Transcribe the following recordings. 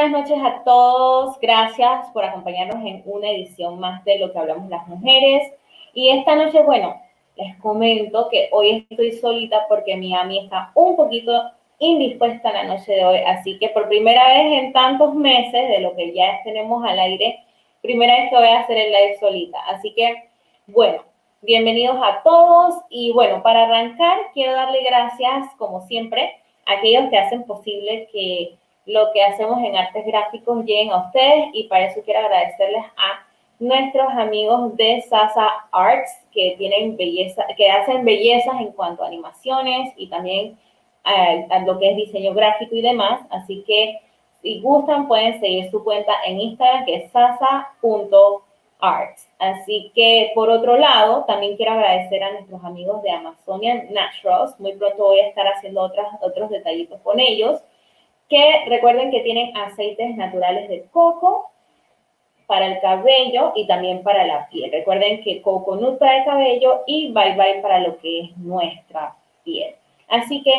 Buenas noches a todos. Gracias por acompañarnos en una edición más de lo que hablamos las mujeres. Y esta noche, bueno, les comento que hoy estoy solita porque mi ami está un poquito indispuesta la noche de hoy. Así que por primera vez en tantos meses de lo que ya tenemos al aire, primera vez que voy a hacer el live solita. Así que, bueno, bienvenidos a todos. Y bueno, para arrancar, quiero darle gracias, como siempre, a aquellos que hacen posible que lo que hacemos en artes gráficos lleguen a ustedes y para eso quiero agradecerles a nuestros amigos de Sasa Arts que tienen belleza, que hacen bellezas en cuanto a animaciones y también eh, a, lo que es diseño gráfico y demás. Así que si gustan pueden seguir su cuenta en Instagram que es sasa.arts. Así que por otro lado, también quiero agradecer a nuestros amigos de Amazonian Naturals. Muy pronto voy a estar haciendo otras, otros detallitos con ellos que recuerden que tienen aceites naturales de coco para el cabello y también para la piel. Recuerden que coco para el cabello y bye bye para lo que es nuestra piel. Así que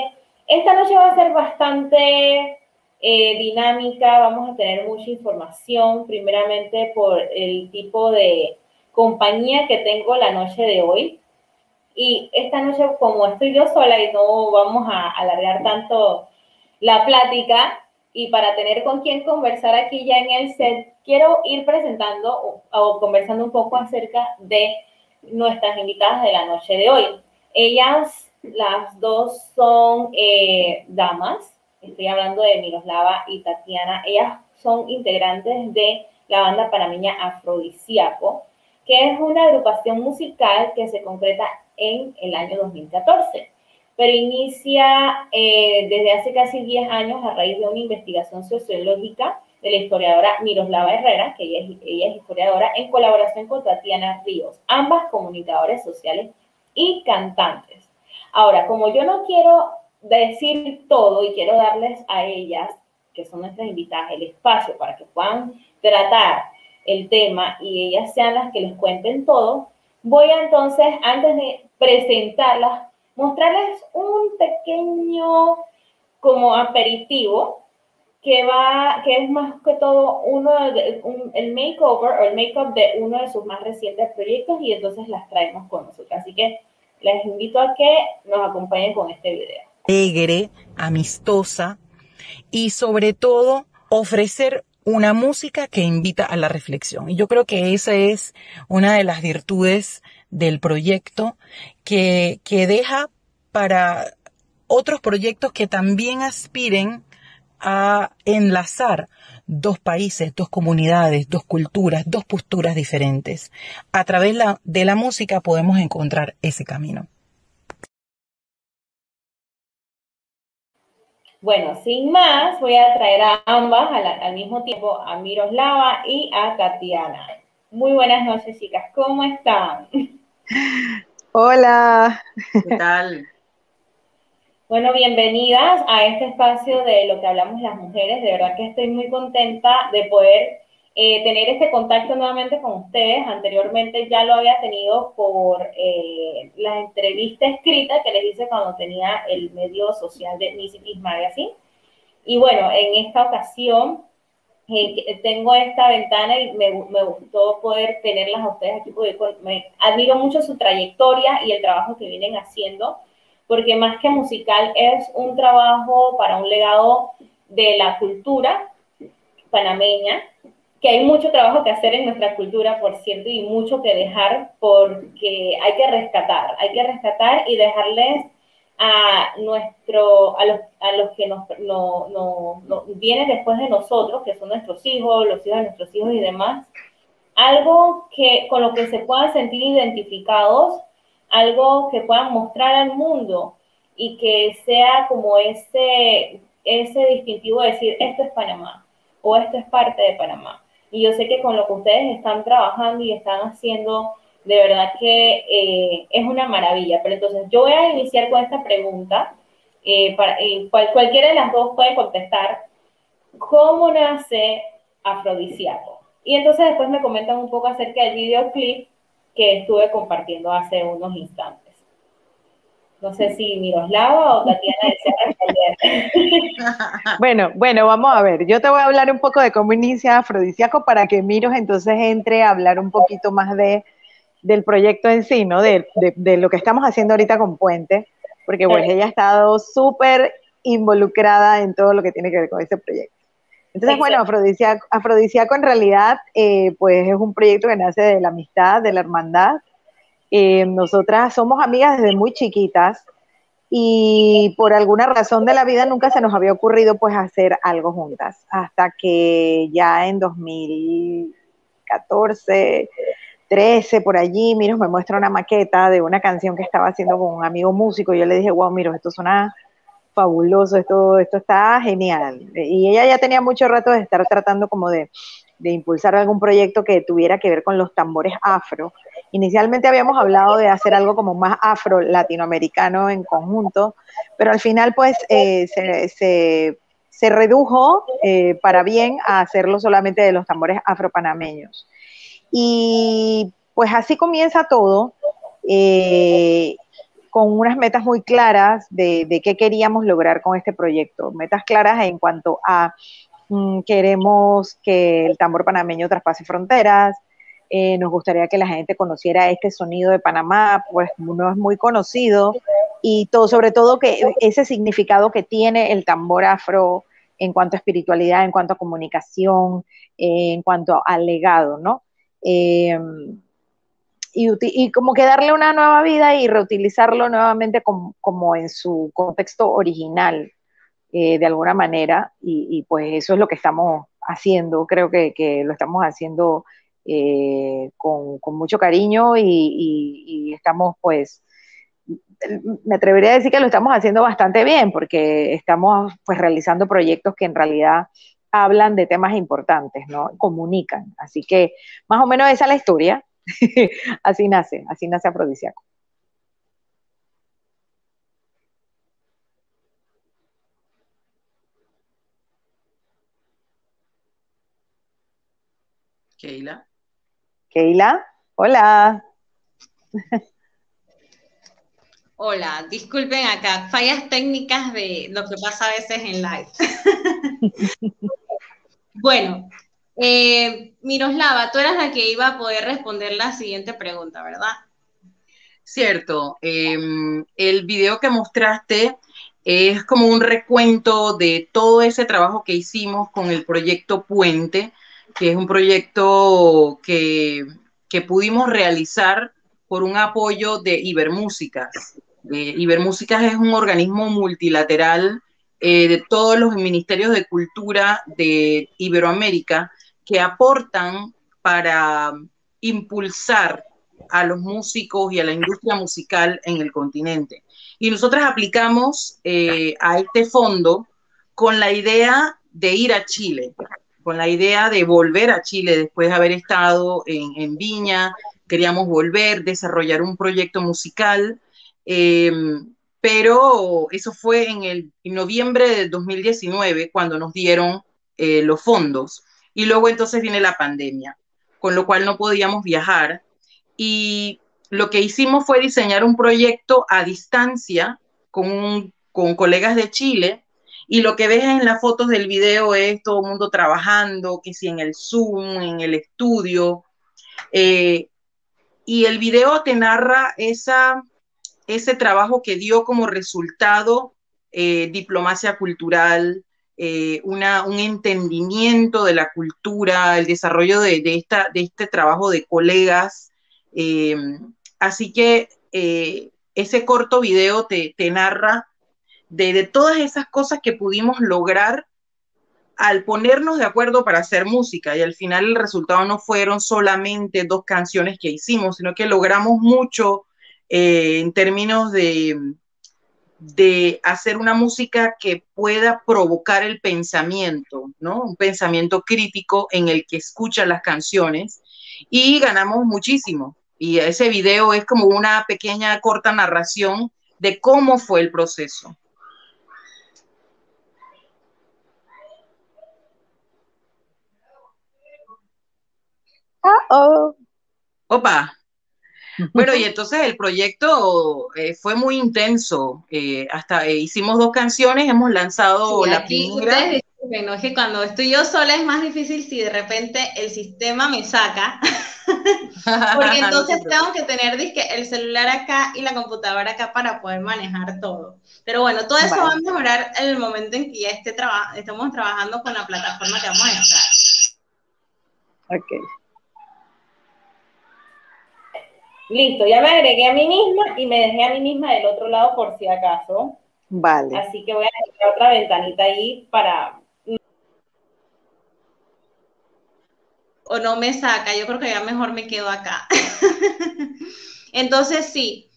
esta noche va a ser bastante eh, dinámica, vamos a tener mucha información, primeramente por el tipo de compañía que tengo la noche de hoy. Y esta noche, como estoy yo sola y no vamos a alargar tanto la plática y para tener con quién conversar aquí ya en el set, quiero ir presentando o, conversando un poco acerca de nuestras invitadas de la noche de hoy. Ellas, las dos son eh, damas, estoy hablando de Miroslava y Tatiana, ellas son integrantes de la banda panameña Afrodisíaco, que es una agrupación musical que se concreta en el año 2014 pero inicia eh, desde hace casi 10 años a raíz de una investigación sociológica de la historiadora Miroslava Herrera, que ella es, historiadora, en colaboración con Tatiana Ríos, ambas comunicadores sociales y cantantes. Ahora, como yo no quiero decir todo y quiero darles a ellas, que son nuestras invitadas, el espacio para que puedan tratar el tema y ellas sean las que les cuenten todo, voy entonces, antes de presentarlas, mostrarles un pequeño como aperitivo que va, que es más que todo uno de, el makeover o el makeup de uno de sus más recientes proyectos y entonces las traemos con nosotros. Así que les invito a que nos acompañen con este video. Alegre, amistosa y sobre todo ofrecer una música que invita a la reflexión. Y yo creo que esa es una de las virtudes del proyecto que, que deja para otros proyectos que también aspiren a enlazar dos países, dos comunidades, dos culturas, dos posturas diferentes. A través de la música podemos encontrar ese camino. Bueno, sin más, voy a traer a ambas al, mismo tiempo, a Miroslava y a Tatiana. Muy buenas noches, chicas. ¿Cómo están? Hola. ¿Qué tal? Bueno, bienvenidas a este espacio de lo que hablamos las mujeres. De verdad que estoy muy contenta de poder eh, tener este contacto nuevamente con ustedes. Anteriormente ya lo había tenido por eh, la entrevista escrita que les hice cuando tenía el medio social de Nisitis Magazine. Y bueno, en esta ocasión eh, tengo esta ventana y me, me, gustó poder tenerlas a ustedes aquí porque me admiro mucho su trayectoria y el trabajo que vienen haciendo, porque más que musical es un trabajo para un legado de la cultura panameña, que hay mucho trabajo que hacer en nuestra cultura, por cierto, y mucho que dejar porque hay que rescatar, hay que rescatar y dejarles a nuestro, a los, a los que nos no, no, vienen después de nosotros, que son nuestros hijos, los hijos de nuestros hijos y demás, algo que con lo que se puedan sentir identificados, algo que puedan mostrar al mundo y que sea como ese, ese distintivo de decir, esto es Panamá o esto es parte de Panamá. Y yo sé que con lo que ustedes están trabajando y están haciendo, de verdad que eh, es una maravilla. Pero entonces yo voy a iniciar con esta pregunta. Eh, para, eh, cualquiera de las dos puede contestar. ¿Cómo nace Afrodisíaco? Y entonces después me comentan un poco acerca del videoclip que estuve compartiendo hace unos instantes. No sé si Miroslava o Tatiana responder. bueno, bueno, vamos a ver. Yo te voy a hablar un poco de cómo inicia Afrodisíaco para que Miros entonces entre a hablar un poquito más de, del proyecto en sí, ¿no? De, de, lo que estamos haciendo ahorita con Puente, porque pues ella ha estado súper involucrada en todo lo que tiene que ver con ese proyecto. Entonces, bueno, Afrodisíaco, Afrodisíaco en realidad, eh, pues es un proyecto que nace de la amistad, de la hermandad, eh, nosotras somos amigas desde muy chiquitas y por alguna razón de la vida nunca se nos había ocurrido pues hacer algo juntas, hasta que ya en 2014, 13, por allí, me muestra una maqueta de una canción que estaba haciendo con un amigo músico y yo le dije, wow, Miros, esto suena fabuloso, esto, esto está genial. Y ella ya tenía mucho rato de estar tratando como de impulsar algún proyecto que tuviera que ver con los tambores afro. Inicialmente habíamos hablado de hacer algo como más afro-latinoamericano en conjunto, pero al final pues eh, se, redujo eh, para bien a hacerlo solamente de los tambores afro-panameños. Y pues así comienza todo, eh, con unas metas muy claras de, de qué queríamos lograr con este proyecto, metas claras en cuanto a Mm, queremos que el tambor panameño traspase fronteras, eh, nos gustaría que la gente conociera este sonido de Panamá, pues no es muy conocido, y todo, sobre todo que ese significado que tiene el tambor afro en cuanto a espiritualidad, en cuanto a comunicación, eh, en cuanto al legado, ¿no? Em, y, como que darle una nueva vida y reutilizarlo nuevamente como en su contexto original, eh, de alguna manera y, pues eso es lo que estamos haciendo, creo que, lo estamos haciendo eh, con, mucho cariño y, estamos pues, me atrevería a decir que lo estamos haciendo bastante bien porque estamos pues realizando proyectos que en realidad hablan de temas importantes, ¿no? Comunican. Así que más o menos esa es la historia. así nace, así nace Afrodisíaco. Keila. Keila, hola. Hola, disculpen acá, fallas técnicas de lo que pasa a veces en live. bueno, eh, Miroslava, tú eras la que iba a poder responder la siguiente pregunta, ¿verdad? Cierto, em, el video que mostraste es como un recuento de todo ese trabajo que hicimos con el proyecto Puente, que es un proyecto que, pudimos realizar por un apoyo de Ibermúsicas. Eh, Ibermúsicas es un organismo multilateral eh, de todos los ministerios de cultura de Iberoamérica que aportan para impulsar a los músicos y a la industria musical en el continente. Y nosotras aplicamos eh, a este fondo con la idea de ir a Chile con la idea de volver a Chile después de haber estado en, Viña, queríamos volver, desarrollar un proyecto musical, em, pero eso fue en el noviembre del 2019 cuando nos dieron eh, los fondos. Y luego entonces viene la pandemia, con lo cual no podíamos viajar. Y lo que hicimos fue diseñar un proyecto a distancia con, con colegas de Chile y lo que ves en las fotos del video es todo el mundo trabajando, que si en el Zoom, en el estudio. Eh, y el video te narra esa, ese trabajo que dio como resultado eh, diplomacia cultural, eh, una, un entendimiento de la cultura, el desarrollo de, esta, de este trabajo de colegas. así que ese corto video te, te narra de, todas esas cosas que pudimos lograr al ponernos de acuerdo para hacer música y al final el resultado no fueron solamente dos canciones que hicimos, sino que logramos mucho eh, en términos de, de hacer una música que pueda provocar el pensamiento, ¿no? Un pensamiento crítico en el que escucha las canciones y ganamos muchísimo. Y ese video es como una pequeña corta narración de cómo fue el proceso. Oh. Opa. Bueno, y entonces el proyecto eh, fue muy intenso. Eh, hasta eh, hicimos dos canciones, hemos lanzado la primera. Bueno, es que cuando estoy yo sola es más difícil si de repente el sistema me saca. Porque entonces tengo que tener el celular acá y la computadora acá para poder manejar todo. Pero bueno, todo eso va a mejorar en el momento en que ya esté estamos trabajando con la plataforma que vamos a entrar. Ok. Listo, ya me agregué a mí misma y me dejé a mí misma del otro lado por si acaso. Vale. Así que voy a dejar otra ventanita ahí para... O no me saca, yo creo que ya mejor me quedo acá. Entonces, sí,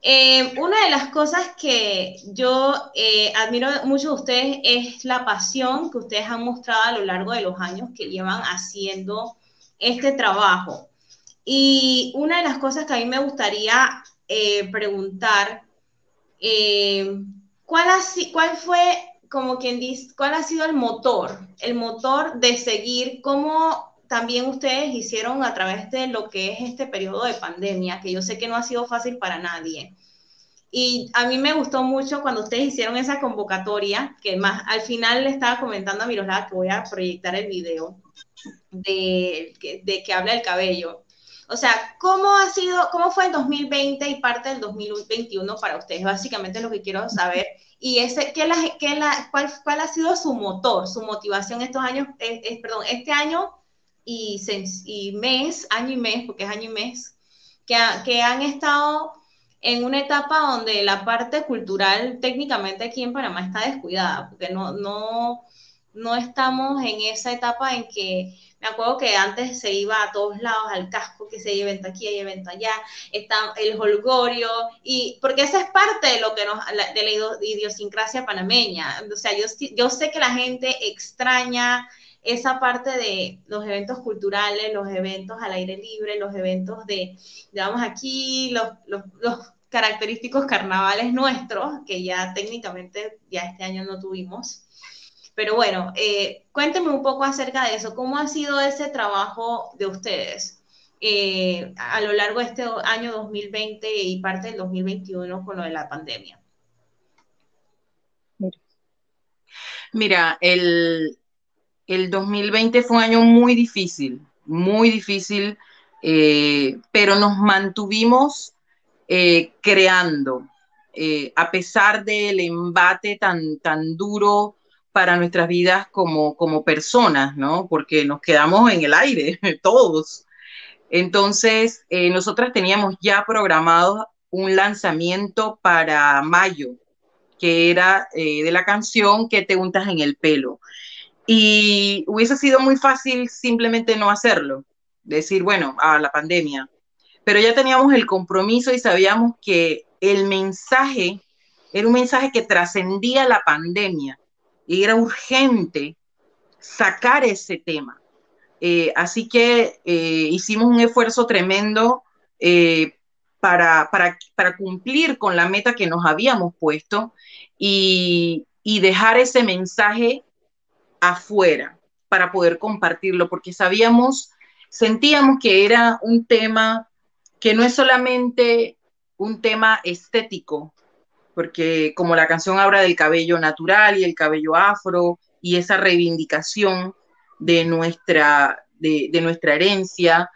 eh, una de las cosas que yo eh, admiro mucho de ustedes es la pasión que ustedes han mostrado a lo largo de los años que llevan haciendo este trabajo. Y una de las cosas que a mí me gustaría eh, preguntar, eh, ¿cuál, ha, ¿cuál fue, como quien dice, cuál ha sido el motor, el motor de seguir, cómo también ustedes hicieron a través de lo que es este periodo de pandemia, que yo sé que no ha sido fácil para nadie? Y a mí me gustó mucho cuando ustedes hicieron esa convocatoria, que más al final le estaba comentando a Miroslava que voy a proyectar el video de, de que habla el cabello. O sea, ¿cómo ha sido, cómo fue el 2020 y parte del 2021 para ustedes? Básicamente lo que quiero saber. Y ese, ¿qué la, qué la, cuál, cuál, ha sido su motor, su motivación estos años, eh, perdón, este año y, y, mes, año y mes, porque es año y mes, que, que han estado en una etapa donde la parte cultural técnicamente aquí en Panamá está descuidada, porque no, no, no estamos en esa etapa en que me acuerdo que antes se iba a todos lados al casco, que se evento aquí, hay evento allá, está el holgorio, y porque esa es parte de lo que nos, de la idiosincrasia panameña. O sea, yo, yo sé que la gente extraña esa parte de los eventos culturales, los eventos al aire libre, los eventos de, digamos, aquí, los, los, los característicos carnavales nuestros, que ya técnicamente ya este año no tuvimos. Pero bueno, eh, cuénteme un poco acerca de eso. ¿Cómo ha sido ese trabajo de ustedes eh, a lo largo de este año 2020 y parte del 2021 con lo de la pandemia? Mira, el, 2020 fue un año muy difícil, muy difícil, eh, pero nos mantuvimos creando, a pesar del embate tan, tan duro para nuestras vidas como, como personas, ¿no? Porque nos quedamos en el aire, todos. Entonces, eh, nosotras teníamos ya programado un lanzamiento para mayo, que era eh, de la canción que te untas en el pelo. Y hubiese sido muy fácil simplemente no hacerlo, decir, bueno, a la pandemia. Pero ya teníamos el compromiso y sabíamos que el mensaje era un mensaje que trascendía la pandemia y era urgente sacar ese tema. Eh, así que eh, hicimos un esfuerzo tremendo eh, para, para, cumplir con la meta que nos habíamos puesto y, y dejar ese mensaje afuera para poder compartirlo, porque sabíamos, sentíamos que era un tema que no es solamente un tema estético, porque como la canción habla del cabello natural y el cabello afro y esa reivindicación de nuestra, de, nuestra herencia,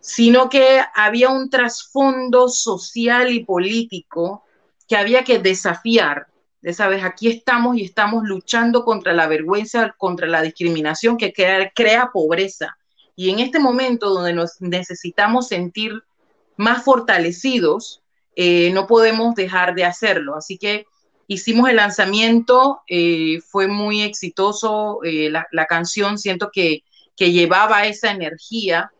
sino que había un trasfondo social y político que había que desafiar. De, sabes, aquí estamos y estamos luchando contra la vergüenza, contra la discriminación que crea, crea pobreza. Y en este momento donde nos necesitamos sentir más fortalecidos, eh, no podemos dejar de hacerlo. Así que hicimos el lanzamiento, eh, fue muy exitoso eh, la, canción, siento que, llevaba esa energía.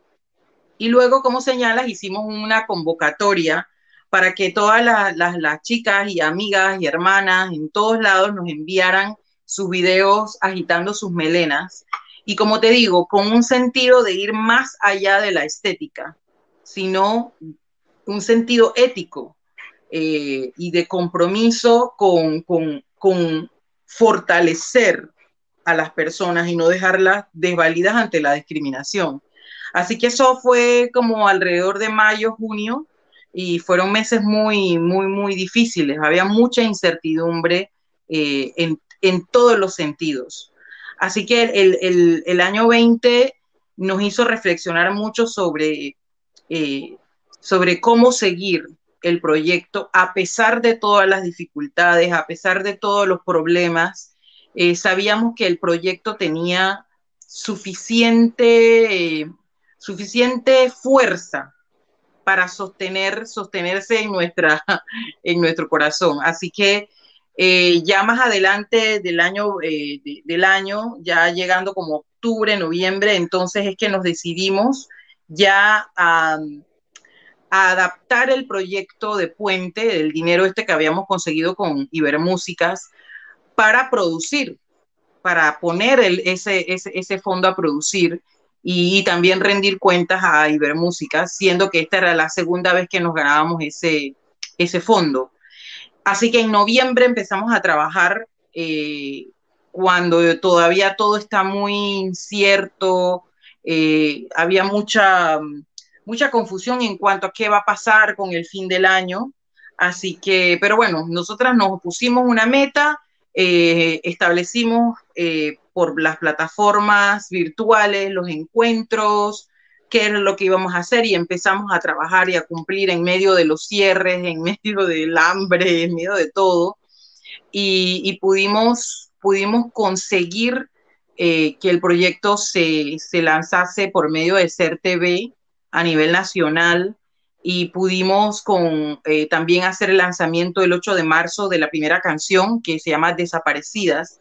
Y luego, como señalas, hicimos una convocatoria para que todas las, chicas y amigas y hermanas en todos lados nos enviaran sus videos agitando sus melenas. Y como te digo, con un sentido de ir más allá de la estética, sino un sentido ético eh, y de compromiso con, con, fortalecer a las personas y no dejarlas desvalidas ante la discriminación. Así que eso fue como alrededor de mayo, junio, y fueron meses muy, muy, muy difíciles. Había mucha incertidumbre eh, en, en, todos los sentidos. Así que el, el, año 20 nos hizo reflexionar mucho sobre, eh, sobre cómo seguir el proyecto a pesar de todas las dificultades, a pesar de todos los problemas. Eh, sabíamos que el proyecto tenía suficiente, suficiente fuerza para sostener, sostenerse en, nuestra, en nuestro corazón. Así que eh, ya más adelante del año, eh, del año, ya llegando como octubre, noviembre, entonces es que nos decidimos ya a, a adaptar el proyecto de Puente, el dinero este que habíamos conseguido con Ibermúsicas, para producir, para poner ese, ese, fondo a producir y, también rendir cuentas a Ibermúsica, siendo que esta era la segunda vez que nos ganábamos ese, ese fondo. Así que en noviembre empezamos a trabajar eh, cuando todavía todo está muy incierto, eh, había mucha, mucha confusión en cuanto a qué va a pasar con el fin del año. Así que, pero bueno, nosotras nos pusimos una meta, eh, establecimos por las plataformas virtuales, los encuentros, qué es lo que íbamos a hacer y empezamos a trabajar y a cumplir en medio de los cierres, en medio del hambre, en medio de todo. Y, pudimos, pudimos conseguir eh, que el proyecto se, se, lanzase por medio de Ser TV a nivel nacional y pudimos con, eh, también hacer el lanzamiento el 8 de marzo de la primera canción que se llama Desaparecidas,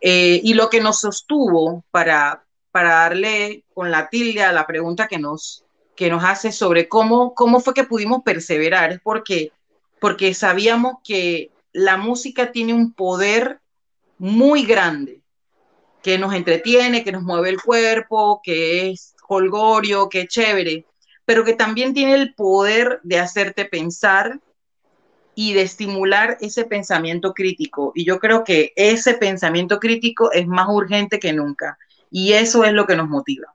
eh, y lo que nos sostuvo para, para darle con la tilde a la pregunta que nos, que nos hace sobre cómo, cómo fue que pudimos perseverar, es porque, porque sabíamos que la música tiene un poder muy grande, que nos entretiene, que nos mueve el cuerpo, que es holgorio, que es chévere, pero que también tiene el poder de hacerte pensar y de estimular ese pensamiento crítico. Y yo creo que ese pensamiento crítico es más urgente que nunca. Y eso es lo que nos motiva.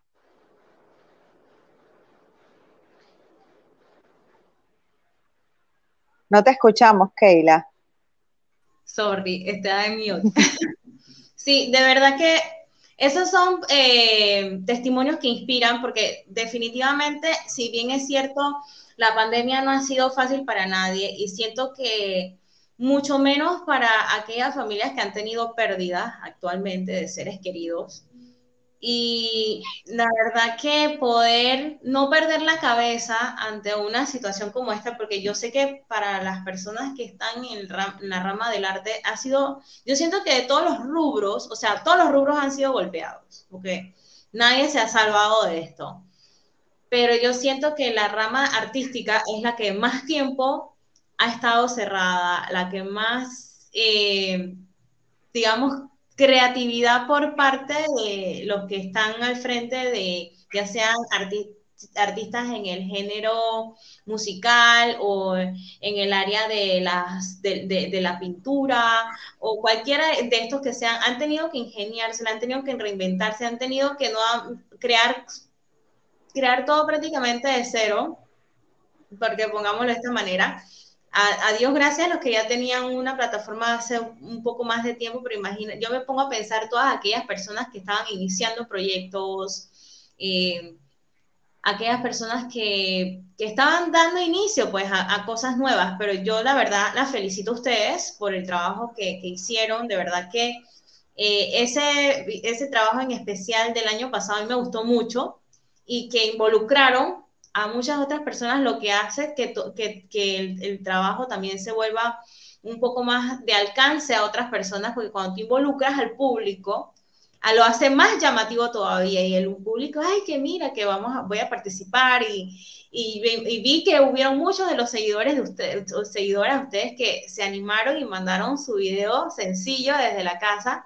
No te escuchamos, Keila. Sorry, está en mute. sí, de verdad que esos son eh, testimonios que inspiran porque definitivamente, si bien es cierto, la pandemia no ha sido fácil para nadie y siento que mucho menos para aquellas familias que han tenido pérdidas actualmente de seres queridos. Y la verdad que poder no perder la cabeza ante una situación como esta, porque yo sé que para las personas que están en, la rama del arte ha sido, yo siento que de todos los rubros, o sea, todos los rubros han sido golpeados, porque nadie se ha salvado de esto. Pero yo siento que la rama artística es la que más tiempo ha estado cerrada, la que más, eh, digamos, creatividad por parte de los que están al frente de, ya sean artistas en el género musical o en el área de, las, de, de, la pintura o cualquiera de estos que sean, han tenido que ingeniarse, han tenido que reinventarse, han tenido que no crear crear todo prácticamente de cero, porque pongámoslo de esta manera. A, Dios gracias los que ya tenían una plataforma hace un poco más de tiempo, pero imagina, yo me pongo a pensar todas aquellas personas que estaban iniciando proyectos, eh, aquellas personas que, que, estaban dando inicio pues a, cosas nuevas, pero yo la verdad las felicito a ustedes por el trabajo que, que hicieron, de verdad que eh, ese, ese trabajo en especial del año pasado me gustó mucho, y que involucraron a muchas otras personas, lo que hace que, el, trabajo también se vuelva un poco más de alcance a otras personas, porque cuando tú involucras al público, a lo hace más llamativo todavía y el público, ay, que mira, que vamos a, voy a participar y, vi que hubieron muchos de los seguidores de ustedes, seguidoras de ustedes que se animaron y mandaron su video sencillo desde la casa,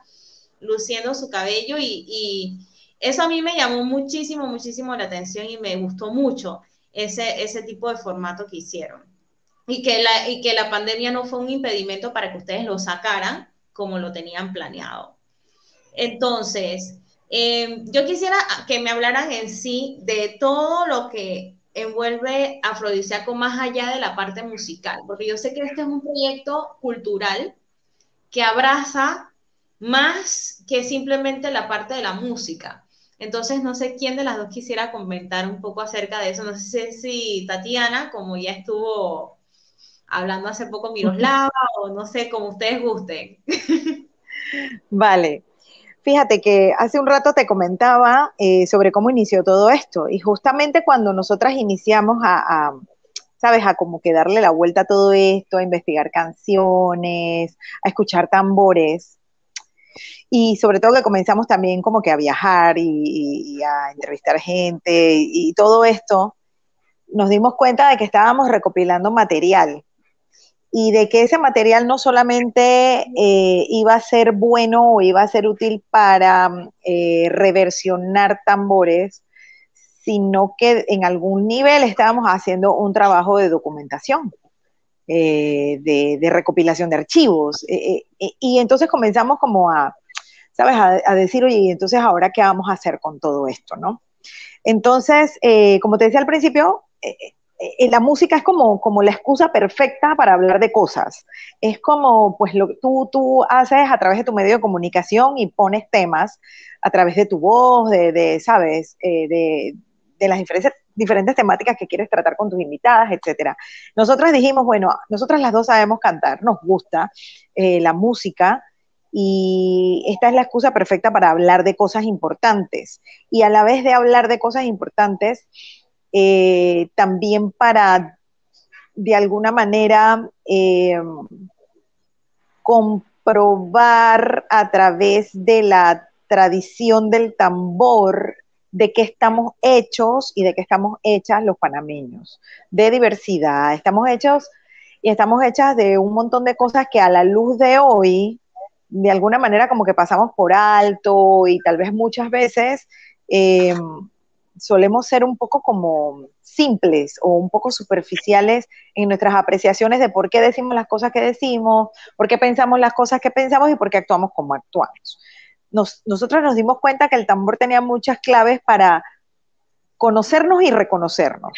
luciendo su cabello y, eso a mí me llamó muchísimo, muchísimo la atención y me gustó mucho ese, ese tipo de formato que hicieron. Y que, la, y que la pandemia no fue un impedimento para que ustedes lo sacaran como lo tenían planeado. Entonces, Eh, yo quisiera que me hablaran en sí de todo lo que envuelve Afrodisíaco más allá de la parte musical, porque yo sé que este es un proyecto cultural que abraza más que simplemente la parte de la música. Entonces, no sé quién de las dos quisiera comentar un poco acerca de eso. No sé si Tatiana, como ya estuvo hablando hace poco Miroslava, o no sé, como ustedes gusten. Vale. Fíjate que hace un rato te comentaba eh, sobre cómo inició todo esto y justamente cuando nosotras iniciamos a, a, ¿sabes? A como que darle la vuelta a todo esto, a investigar canciones, a escuchar tambores, y sobre todo que comenzamos también como que a viajar y, a entrevistar gente y, y, todo esto, nos dimos cuenta de que estábamos recopilando material y de que ese material no solamente eh, iba a ser bueno o iba a ser útil para eh, reversionar tambores, sino que en algún nivel estábamos haciendo un trabajo de documentación. Eh, de, recopilación de archivos. Eh, eh, y entonces comenzamos como a, ¿sabes? A, decir, oye, entonces ahora qué vamos a hacer con todo esto, ¿no? Entonces, como te decía al principio, la música es como, como la excusa perfecta para hablar de cosas. Es como, pues, lo que tú, tú haces a través de tu medio de comunicación y pones temas a través de tu voz, de, de ¿sabes? de, de las diferentes, temáticas que quieres tratar con tus invitadas, etcétera. Nosotras dijimos, bueno, nosotras las dos sabemos cantar, nos gusta eh, la música y esta es la excusa perfecta para hablar de cosas importantes y a la vez de hablar de cosas importantes, eh, también para de alguna manera eh, comprobar a través de la tradición del tambor de qué estamos hechos y de qué estamos hechas los panameños, de diversidad, estamos hechos y estamos hechas de un montón de cosas que a la luz de hoy, de alguna manera como que pasamos por alto y tal vez muchas veces eh, solemos ser un poco como simples o un poco superficiales en nuestras apreciaciones de por qué decimos las cosas que decimos, por qué pensamos las cosas que pensamos y por qué actuamos como actuamos nos, nosotros nos dimos cuenta que el tambor tenía muchas claves para conocernos y reconocernos.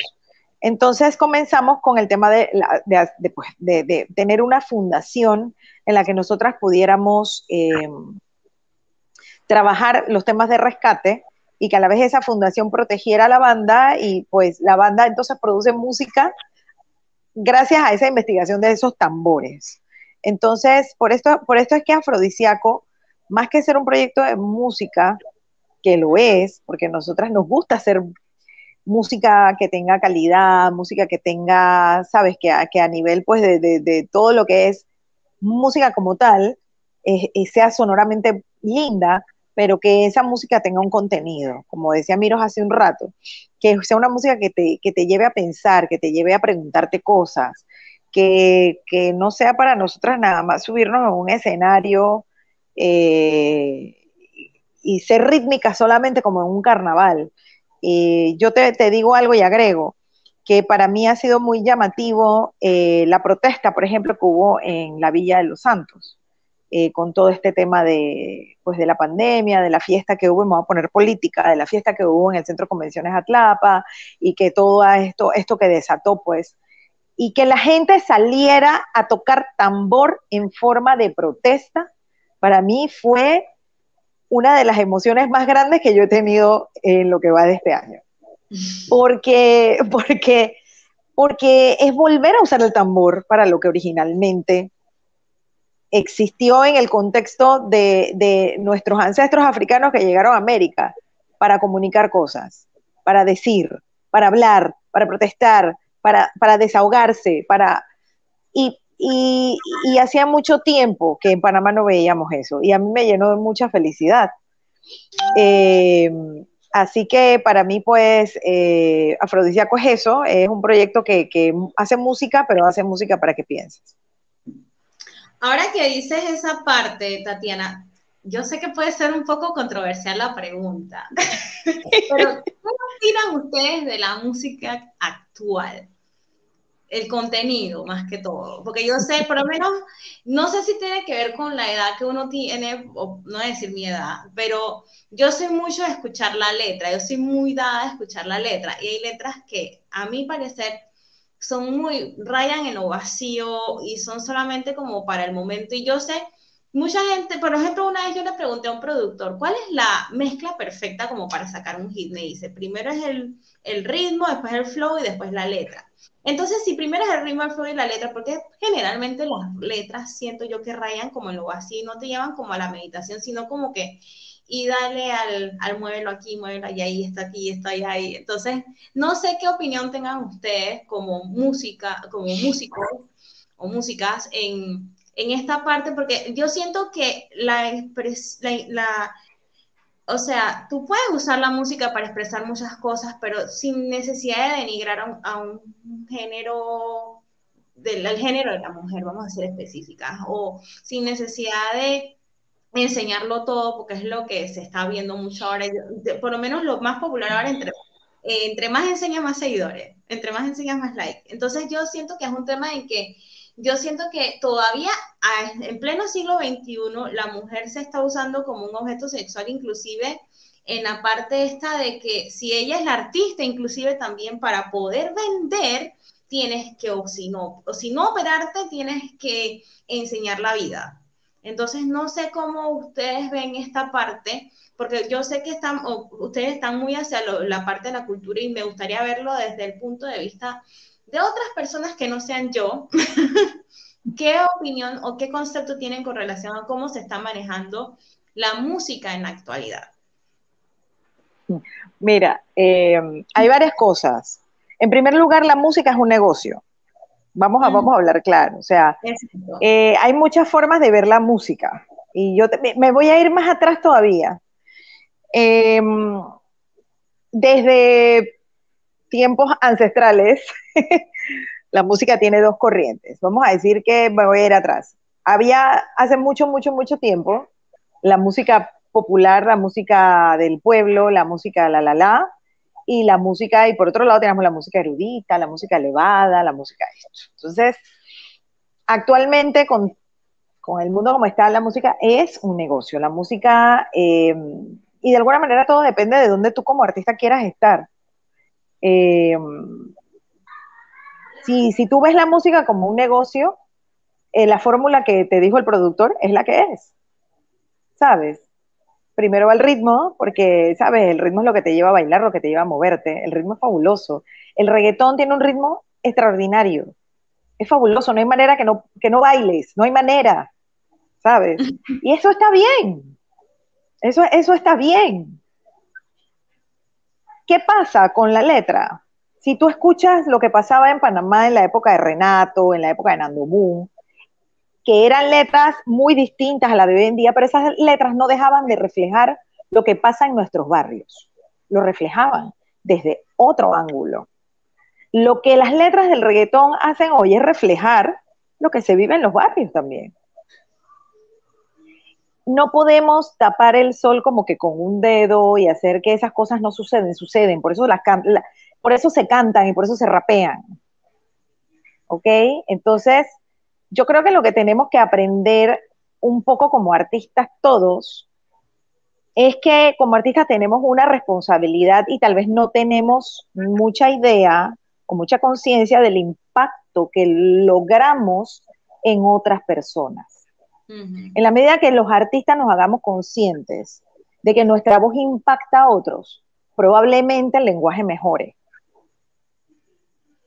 Entonces comenzamos con el tema de, de, de, pues, de tener una fundación en la que nosotras pudiéramos eh, trabajar los temas de rescate y que a la vez esa fundación protegiera a la banda y pues la banda entonces produce música gracias a esa investigación de esos tambores. Entonces, por esto, por esto es que Afrodisíaco más que ser un proyecto de música, que lo es, porque a nosotras nos gusta hacer música que tenga calidad, música que tenga, sabes, que a, que a nivel pues de, de, todo lo que es música como tal, sea sonoramente linda, pero que esa música tenga un contenido, como decía Miros hace un rato, que sea una música que te, que te lleve a pensar, que te lleve a preguntarte cosas, que, que no sea para nosotras nada más subirnos a un escenario eh, y ser rítmica solamente como en un carnaval. Eh, yo te, te, digo algo y agrego, que para mí ha sido muy llamativo eh, la protesta, por ejemplo, que hubo en la Villa de los Santos, eh, con todo este tema de, pues, de la pandemia, de la fiesta que hubo, voy a poner política, de la fiesta que hubo en el Centro de Convenciones Atlapa, y que todo esto, esto que desató, pues, y que la gente saliera a tocar tambor en forma de protesta, para mí fue una de las emociones más grandes que yo he tenido en lo que va de este año. Porque, porque, porque es volver a usar el tambor para lo que originalmente existió en el contexto de, de nuestros ancestros africanos que llegaron a América para comunicar cosas, para decir, para hablar, para protestar, para, para desahogarse, para... Y, y, hacía mucho tiempo que en Panamá no veíamos eso y a mí me llenó de mucha felicidad. Eh, así que para mí, pues, eh, Afrodisíaco es eso, es un proyecto que, que, hace música, pero hace música para que pienses. Ahora que dices esa parte, Tatiana, yo sé que puede ser un poco controversial la pregunta, pero ¿qué opinan ustedes de la música actual? El contenido más que todo, porque yo sé, por lo menos, no sé si tiene que ver con la edad que uno tiene, o no decir mi edad, pero yo soy mucho de escuchar la letra, yo soy muy dada a escuchar la letra, y hay letras que a mi parecer son muy, rayan en lo vacío y son solamente como para el momento, y yo sé, mucha gente, por ejemplo, una vez yo le pregunté a un productor, ¿cuál es la mezcla perfecta como para sacar un hit? Me dice, primero es el, el ritmo, después el flow y después la letra. Entonces, si primero es el ritmo, el flow y la letra, porque generalmente las letras siento yo que rayan como en lo así, no te llevan como a la meditación, sino como que, y dale al, al muévelo aquí, muévelo allá, y está aquí, está ahí. Entonces, no sé qué opinión tengan ustedes como música, como músicos o músicas en, en esta parte, porque yo siento que la, la, la o sea, tú puedes usar la música para expresar muchas cosas, pero sin necesidad de denigrar a un, género, del género de la mujer, vamos a ser específicas, o sin necesidad de enseñarlo todo, porque es lo que se está viendo mucho ahora, por lo menos lo más popular ahora, entre, eh, entre más enseñas, más seguidores, entre más enseñas, más like. Entonces yo siento que es un tema en que yo siento que todavía en pleno siglo XXI la mujer se está usando como un objeto sexual, inclusive en la parte esta de que si ella es la artista, inclusive también para poder vender, tienes que, o si no, o si no operarte, tienes que enseñar la vida. Entonces, no sé cómo ustedes ven esta parte, porque yo sé que están, ustedes están muy hacia la parte de la cultura y me gustaría verlo desde el punto de vista de otras personas que no sean yo, ¿qué opinión o qué concepto tienen con relación a cómo se está manejando la música en la actualidad? Mira, eh, hay varias cosas. En primer lugar, la música es un negocio. Vamos a, mm. vamos a hablar claro. O sea, eh, hay muchas formas de ver la música. Y yo me voy a ir más atrás todavía. Em, desde tiempos ancestrales, la música tiene dos corrientes. Vamos a decir que me voy a ir atrás. Había hace mucho, mucho, mucho tiempo la música popular, la música del pueblo, la música la la la, y la música, y por otro lado tenemos la música erudita, la música elevada, la música esto. Entonces, actualmente con, con el mundo como está, la música es un negocio. La música, eh, y de alguna manera todo depende de dónde tú como artista quieras estar. Eh, si, si, tú ves la música como un negocio, eh, la fórmula que te dijo el productor es la que es. ¿Sabes? Primero va el ritmo, porque, ¿sabes? El ritmo es lo que te lleva a bailar, lo que te lleva a moverte. El ritmo es fabuloso. El reggaetón tiene un ritmo extraordinario. Es fabuloso, no hay manera que no, que no bailes, no hay manera, ¿sabes? Y eso está bien. Eso, eso está bien. ¿Qué pasa con la letra? Si tú escuchas lo que pasaba en Panamá en la época de Renato, en la época de Nando Moon, que eran letras muy distintas a la de hoy en día, pero esas letras no dejaban de reflejar lo que pasa en nuestros barrios. Lo reflejaban desde otro ángulo. Lo que las letras del reggaetón hacen hoy es reflejar lo que se vive en los barrios también no podemos tapar el sol como que con un dedo y hacer que esas cosas no suceden, suceden, por eso, las por eso se cantan y por eso se rapean. ¿Ok? Entonces, yo creo que lo que tenemos que aprender un poco como artistas todos es que como artistas tenemos una responsabilidad y tal vez no tenemos mucha idea o mucha conciencia del impacto que logramos en otras personas. En la medida que los artistas nos hagamos conscientes de que nuestra voz impacta a otros, probablemente el lenguaje mejore.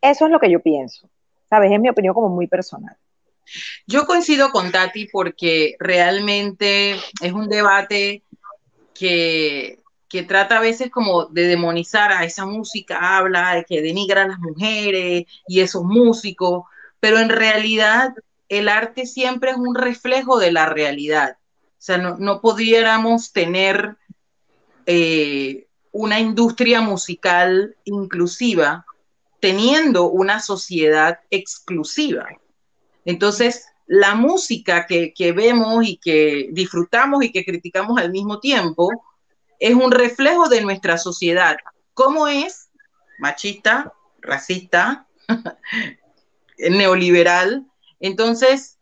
Eso es lo que yo pienso. ¿Sabes? Es mi opinión como muy personal. Yo coincido con Tati porque realmente es un debate que, que trata a veces como de demonizar a esa música, habla de que denigra a las mujeres y esos músicos, pero en realidad el arte siempre es un reflejo de la realidad. O sea, no, no pudiéramos tener eh, una industria musical inclusiva teniendo una sociedad exclusiva. Entonces, la música que, que, vemos y que disfrutamos y que criticamos al mismo tiempo es un reflejo de nuestra sociedad. ¿Cómo es? Machista, racista, neoliberal. Entonces,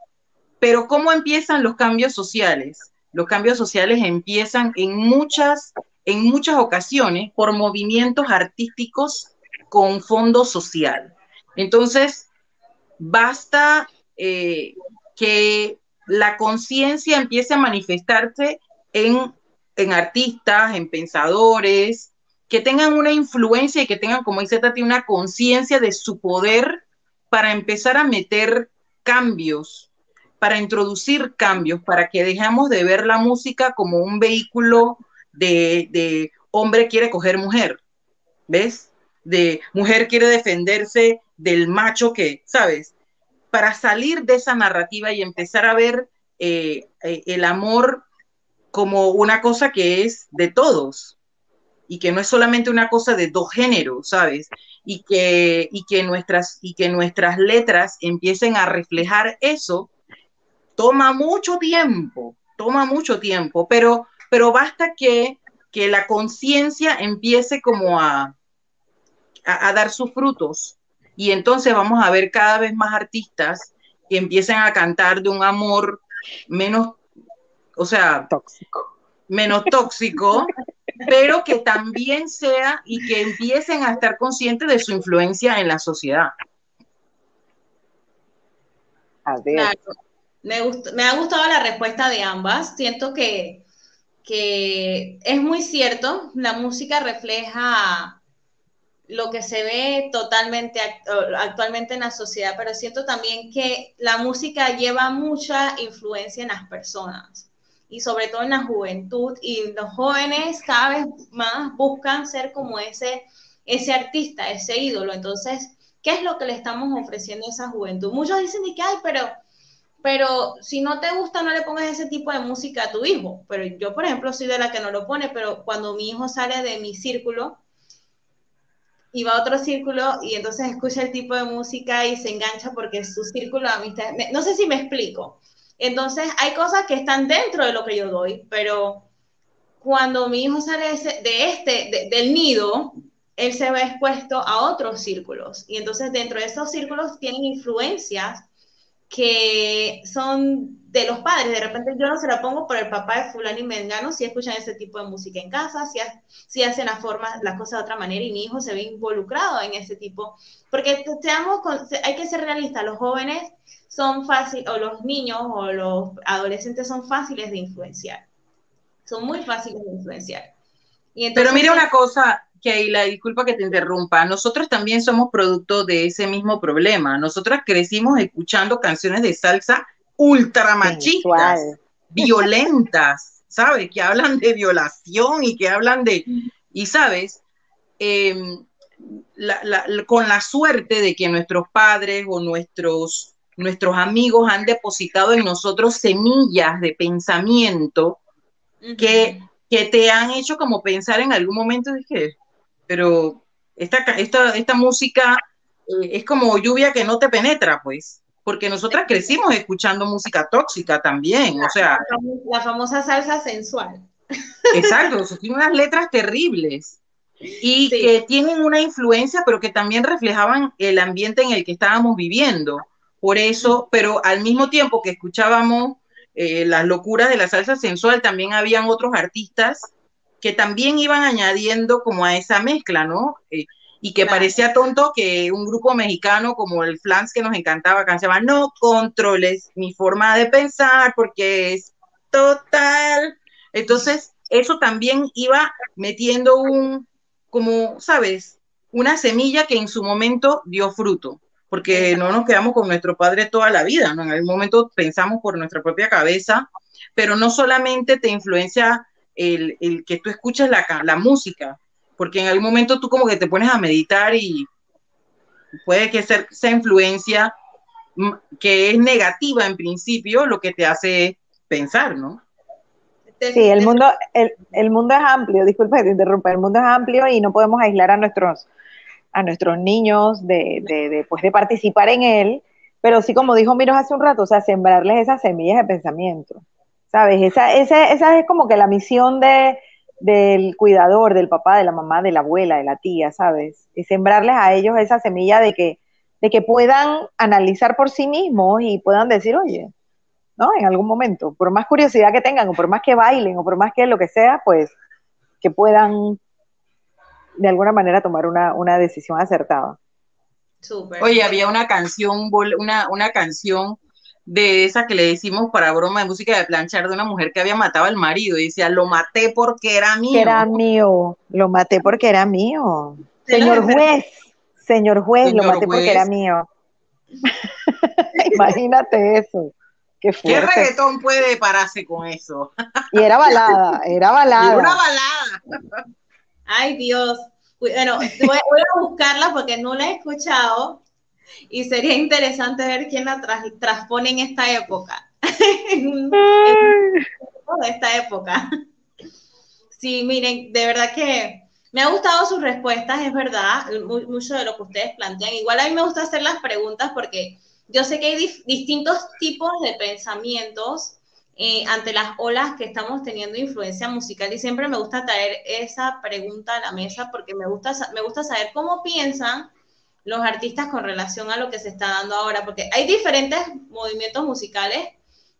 pero ¿cómo empiezan los cambios sociales? Los cambios sociales empiezan en muchas, en muchas ocasiones por movimientos artísticos con fondo social. Entonces, basta eh, que la conciencia empiece a manifestarse en, en, artistas, en pensadores, que tengan una influencia y que tengan, como dice Tati, una conciencia de su poder para empezar a meter cambios, para introducir cambios, para que dejemos de ver la música como un vehículo de, de hombre quiere coger mujer, ¿ves? De mujer quiere defenderse del macho que, ¿sabes? Para salir de esa narrativa y empezar a ver eh, eh, el amor como una cosa que es de todos y que no es solamente una cosa de dos géneros, ¿sabes? Y que, y que, nuestras, y que nuestras letras empiecen a reflejar eso, toma mucho tiempo, toma mucho tiempo, pero, pero basta que, que la conciencia empiece como a, a, dar sus frutos. Y entonces vamos a ver cada vez más artistas que empiecen a cantar de un amor menos, o sea, tóxico. Menos tóxico, pero que también sea y que empiecen a estar conscientes de su influencia en la sociedad. Me, me ha gustado la respuesta de ambas. Siento que, que es muy cierto, la música refleja lo que se ve totalmente actualmente en la sociedad, pero siento también que la música lleva mucha influencia en las personas y sobre todo en la juventud y los jóvenes cada vez más buscan ser como ese, ese artista, ese ídolo. Entonces, ¿qué es lo que le estamos ofreciendo a esa juventud? Muchos dicen que, ay, pero, pero si no te gusta, no le pongas ese tipo de música a tu hijo. Pero yo, por ejemplo, soy de la que no lo pone, pero cuando mi hijo sale de mi círculo, y va a otro círculo y entonces escucha el tipo de música y se engancha porque es su círculo de amistad. No sé si me explico. Entonces hay cosas que están dentro de lo que yo doy, pero cuando mi hijo sale de este, del nido, él se ve expuesto a otros círculos y entonces dentro de esos círculos tienen influencias que son de los padres. De repente yo no se la pongo por el papá de fulano y mengano si escuchan ese tipo de música en casa, si, si hacen las las cosas de otra manera y mi hijo se ve involucrado en ese tipo. Porque seamos, hay que ser realistas, los jóvenes son fáciles, o los niños o los adolescentes son fáciles de influenciar. Son muy fáciles de influenciar. Pero mire una cosa, la disculpa que te interrumpa, nosotros también somos producto de ese mismo problema. Nosotras crecimos escuchando canciones de salsa ultra machistas, violentas, ¿sabes? Que hablan de violación y que hablan de, y sabes, em, con la suerte de que nuestros padres o nuestros, nuestros amigos han depositado en nosotros semillas de pensamiento que, que te han hecho como pensar en algún momento, dije, pero esta, esta, esta música eh, es como lluvia que no te penetra, pues, porque nosotras crecimos escuchando música tóxica también, o sea. La famosa salsa sensual. Exacto, tiene unas letras terribles y que tienen una influencia, pero que también reflejaban el ambiente en el que estábamos viviendo. Por eso, pero al mismo tiempo que escuchábamos eh, las locuras de la salsa sensual, también habían otros artistas que también iban añadiendo como a esa mezcla, ¿no? Eh, y que parecía tonto que un grupo mexicano como el Flans que nos encantaba, llama No controles mi forma de pensar porque es total. Entonces, eso también iba metiendo un, como, ¿sabes? Una semilla que en su momento dio fruto, porque no nos quedamos con nuestro padre toda la vida, ¿no? En algún momento pensamos por nuestra propia cabeza, pero no solamente te influencia el, el que tú escuches la, la, música, porque en algún momento tú como que te pones a meditar y puede que sea esa influencia que es negativa en principio lo que te hace pensar, ¿no? Sí, el mundo, el, el mundo es amplio, disculpa que te interrumpa, el mundo es amplio y no podemos aislar a nuestros, a nuestros niños de, de, de, pues de participar en él, pero sí, como dijo Miros hace un rato, o sea, sembrarles esas semillas de pensamiento. ¿sabes? Esa, esa, esa es como que la misión de, del cuidador, del papá, de la mamá, de la abuela, de la tía, ¿sabes? Y sembrarles a ellos esa semilla de que de que puedan analizar por sí mismos y puedan decir, oye, ¿no? En algún momento, por más curiosidad que tengan, o por más que bailen, o por más que lo que sea, pues que puedan de alguna manera tomar una, una decisión acertada. Oye, había una canción, una, una canción de esa que le decimos para broma de música de planchar de una mujer que había matado al marido y decía, lo maté porque era mío. Era mío, lo maté porque era mío. Señor juez, señor juez, lo maté porque era mío. Imagínate eso. Qué, ¿Qué reggaetón puede pararse con eso? y era balada, era balada. una balada. Ay, Dios. Bueno, voy, a buscarla porque no la he escuchado y sería interesante ver quién la transpone en esta época. en, esta época. Sí, miren, de verdad que me ha gustado sus respuestas, es verdad, mucho de lo que ustedes plantean. Igual a mí me gusta hacer las preguntas porque yo sé que hay distintos tipos de pensamientos eh, ante las olas que estamos teniendo influencia musical y siempre me gusta traer esa pregunta a la mesa porque me gusta, me gusta saber cómo piensan los artistas con relación a lo que se está dando ahora, porque hay diferentes movimientos musicales,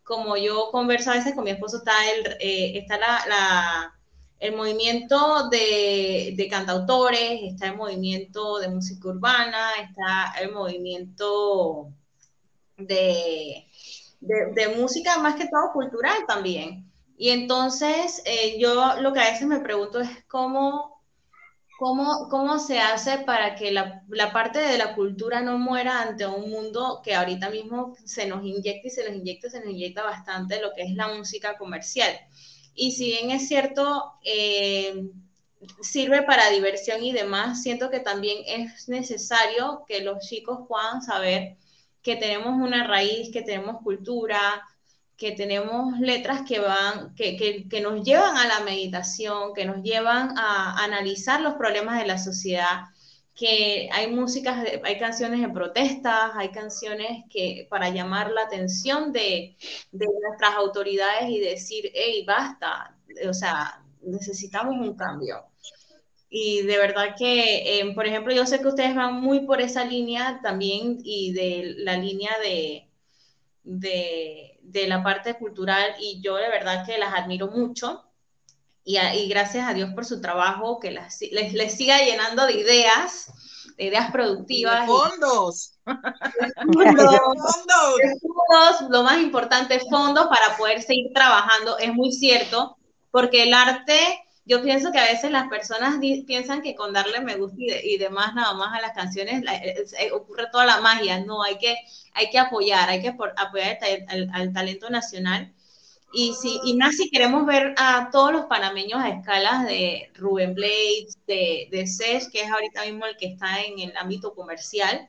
como yo converso a veces con mi esposo, está el, eh, está la, el movimiento de, de, cantautores, está el movimiento de música urbana, está el movimiento de, de, música más que todo cultural también. Y entonces eh, yo lo que a veces me pregunto es cómo, cómo, cómo se hace para que la, la, parte de la cultura no muera ante un mundo que ahorita mismo se nos inyecta y se nos inyecta, se nos inyecta bastante lo que es la música comercial. Y si bien es cierto, eh, sirve para diversión y demás, siento que también es necesario que los chicos puedan saber que tenemos una raíz, que tenemos cultura, que tenemos letras que van, que, que, que, nos llevan a la meditación, que nos llevan a analizar los problemas de la sociedad, que hay músicas, hay canciones de protestas, hay canciones que para llamar la atención de, de nuestras autoridades y decir, hey, basta, o sea, necesitamos un cambio. Y de verdad que, eh, por ejemplo, yo sé que ustedes van muy por esa línea también y de la línea de, de, de la parte cultural y yo de verdad que las admiro mucho. Y, y gracias a Dios por su trabajo, que las, les, les, siga llenando de ideas, de ideas productivas. De fondos. fondos. fondos. Lo más importante, fondos para poder seguir trabajando. Es muy cierto, porque el arte yo pienso que a veces las personas piensan que con darle me gusta y, demás nada más a las canciones eh, eh, ocurre toda la magia. No, hay que, hay que apoyar, hay que apoyar al, talento nacional. Y, si, y más si queremos ver a todos los panameños a escalas de Rubén Blades, de, de Sesh, que es ahorita mismo el que está en el ámbito comercial.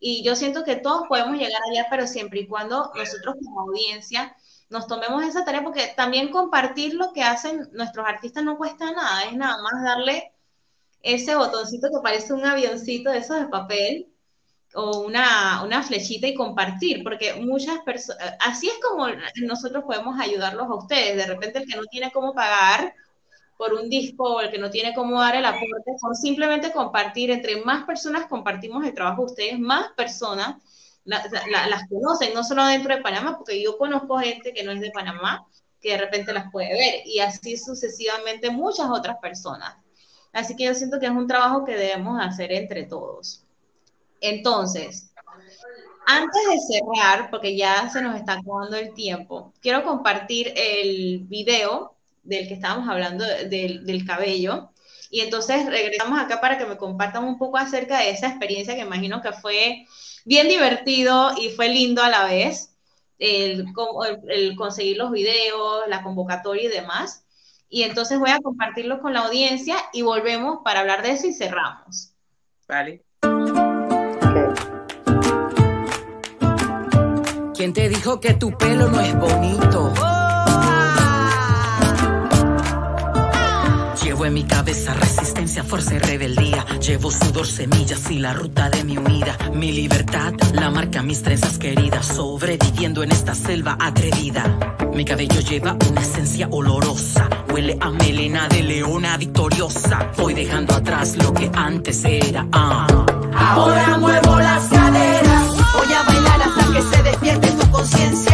Y yo siento que todos podemos llegar allá, pero siempre y cuando nosotros como audiencia nos tomemos esa tarea, porque también compartir lo que hacen nuestros artistas no cuesta nada, es nada más darle ese botoncito que parece un avioncito de esos de papel o una, una flechita y compartir, porque muchas personas, así es como nosotros podemos ayudarlos a ustedes. De repente el que no tiene cómo pagar por un disco o el que no tiene cómo dar el aporte, son simplemente compartir, entre más personas compartimos el trabajo de ustedes, más personas las conocen, no solo dentro de Panamá, porque yo conozco gente que no es de Panamá, que de repente las puede ver, y así sucesivamente muchas otras personas. Así que yo siento que es un trabajo que debemos hacer entre todos. Entonces, antes de cerrar, porque ya se nos está acabando el tiempo, quiero compartir el video del que estábamos hablando del, del cabello. Y entonces regresamos acá para que me compartan un poco acerca de esa experiencia que imagino que fue bien divertido y fue lindo a la vez el, el, conseguir los videos, la convocatoria y demás. Y entonces voy a compartirlo con la audiencia y volvemos para hablar de eso y cerramos. Vale. ¿Quién te dijo que tu pelo no es bonito? Llevo en mi cabeza resistencia, fuerza y rebeldía. Llevo sudor, semillas y la ruta de mi huida. Mi libertad, la marca mis trenzas queridas. Sobreviviendo en esta selva atrevida. Mi cabello lleva una esencia olorosa. Huele a melena de leona victoriosa. Voy dejando atrás lo que antes era. Ah. Ahora muevo las caderas. Voy a bailar hasta que se despierte tu conciencia.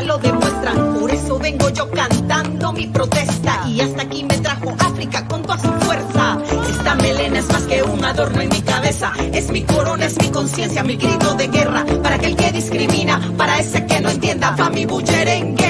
Lo demuestran. Por eso vengo yo cantando mi protesta. Y hasta aquí me trajo África con toda su fuerza. Esta melena es más que un adorno en mi cabeza. Es mi corona, es mi conciencia, mi grito de guerra. Para aquel que discrimina, para ese que no entienda, pa' mi bullerengue.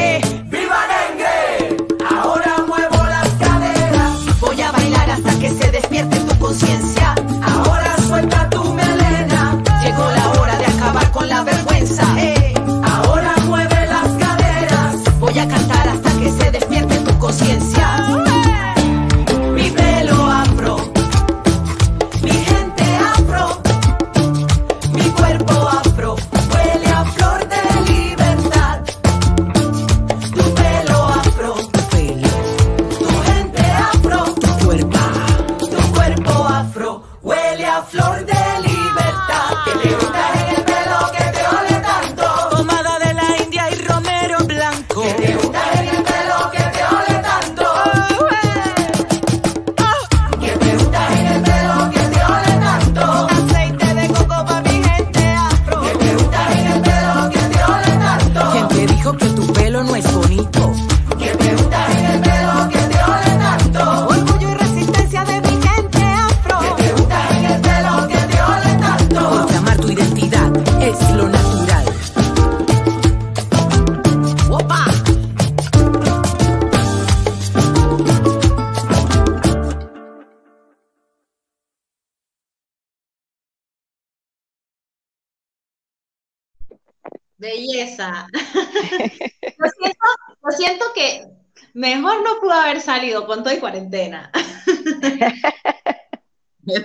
Belleza. lo, siento, lo siento que mejor no pudo haber salido con todo y cuarentena.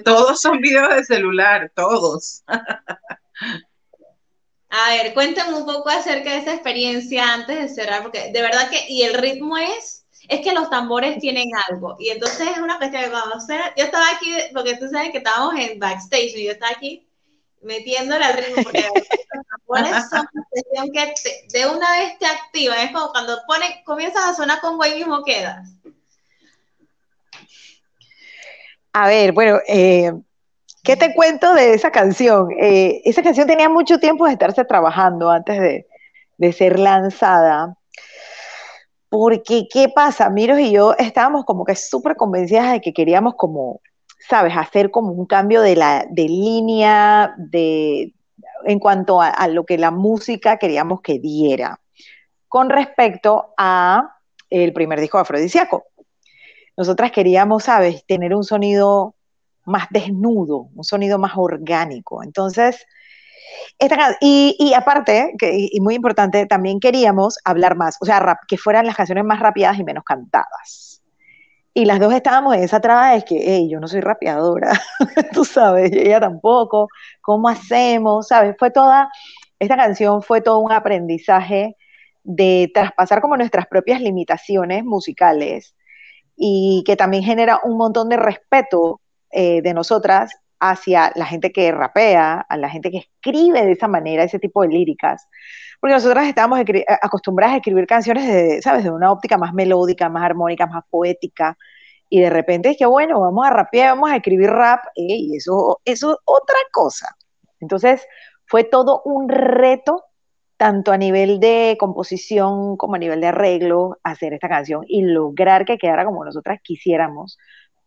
Todos son videos de celular, todos. A ver, cuéntame un poco acerca de esa experiencia antes de cerrar, porque de verdad que, y el ritmo es, es que los tambores tienen algo, y entonces es una cuestión de cuando yo estaba aquí, porque tú sabes que estábamos en backstage, y yo estaba aquí metiéndole al ritmo, porque los tambores son una que te- de una vez te activan, es como cuando pone, comienzas a sonar con güey mismo quedas. A ver, bueno, eh, ¿qué te cuento de esa canción? Eh, esa canción tenía mucho tiempo de estarse trabajando antes de, de ser lanzada. Porque, ¿qué pasa? Miros y yo estábamos como que súper convencidas de que queríamos como, ¿sabes? Hacer como un cambio de, la, de línea de, en cuanto a, a lo que la música queríamos que diera con respecto a el primer disco Afrodisíaco. Nosotras queríamos, ¿sabes? Tener un sonido más desnudo, un sonido más orgánico. Entonces, esta y, y aparte, que, y muy importante, también queríamos hablar más, o sea, rap- que fueran las canciones más rapeadas y menos cantadas. Y las dos estábamos en esa traba de que, hey, yo no soy rapeadora, tú sabes, ella tampoco, ¿cómo hacemos? ¿Sabes? Fue toda, esta canción fue todo un aprendizaje de traspasar como nuestras propias limitaciones musicales y que también genera un montón de respeto eh, de nosotras hacia la gente que rapea, a la gente que escribe de esa manera ese tipo de líricas. Porque nosotras estábamos escri- acostumbradas a escribir canciones, de, ¿sabes?, de una óptica más melódica, más armónica, más poética. Y de repente es que, bueno, vamos a rapear, vamos a escribir rap, y eso, eso es otra cosa. Entonces, fue todo un reto, tanto a nivel de composición como a nivel de arreglo, hacer esta canción y lograr que quedara como nosotras quisiéramos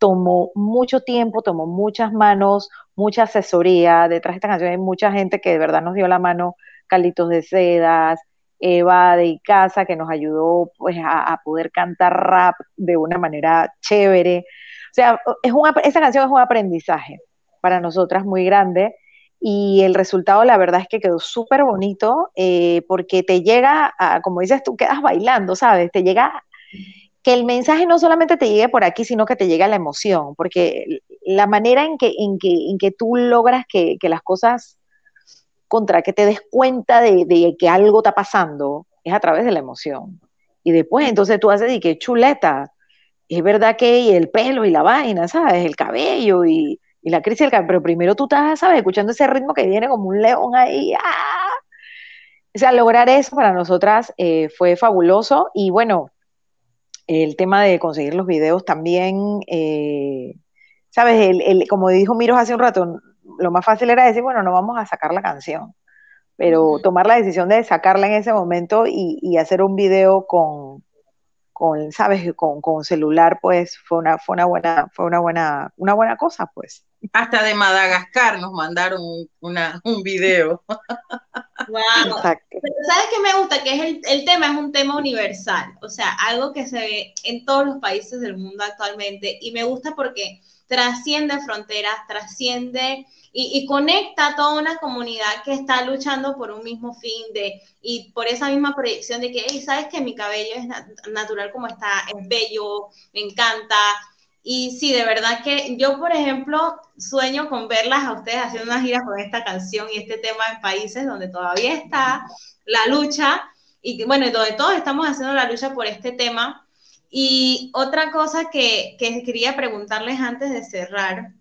tomó mucho tiempo, tomó muchas manos, mucha asesoría. Detrás de esta canción hay mucha gente que de verdad nos dio la mano, Carlitos de Sedas, Eva de Icaza, que nos ayudó pues, a, poder cantar rap de una manera chévere. O sea, es esa canción es un aprendizaje para nosotras muy grande y el resultado la verdad es que quedó súper bonito eh, porque te llega, a, como dices tú, quedas bailando, ¿sabes? Te llega que el mensaje no solamente te llegue por aquí, sino que te llegue la emoción, porque la manera en que, en que, en que tú logras que las cosas contra que te des cuenta de, que algo está pasando es a través de la emoción. Y después entonces tú haces y que chuleta, es verdad que el pelo y la vaina, ¿sabes? El cabello y, y la crisis del cabello, pero primero tú estás, ¿sabes? Escuchando ese ritmo que viene como un león ahí. ¡ah! O sea, lograr eso para nosotras eh, fue fabuloso y bueno, el tema de conseguir los videos también, eh, ¿sabes? El, el, como dijo Miros hace un rato, lo más fácil era decir, bueno, no vamos a sacar la canción, pero tomar la decisión de sacarla en ese momento y, y hacer un video con, con ¿sabes? Con, con, celular, pues fue una, fue una buena, fue una buena, una buena cosa, pues. Hasta de Madagascar nos mandaron una, un video. Wow. Pero ¿sabes qué me gusta? Que es el, el, tema es un tema universal, o sea, algo que se ve en todos los países del mundo actualmente y me gusta porque trasciende fronteras, trasciende y, conecta a toda una comunidad que está luchando por un mismo fin de, y por esa misma proyección de que, hey, sabes que mi cabello es natural como está, es bello, me encanta. Y sí, de verdad que yo, por ejemplo, sueño con verlas a ustedes haciendo una gira con esta canción y este tema en países donde todavía está la lucha y bueno, donde todos estamos haciendo la lucha por este tema. Y otra cosa que, que quería preguntarles antes de cerrar,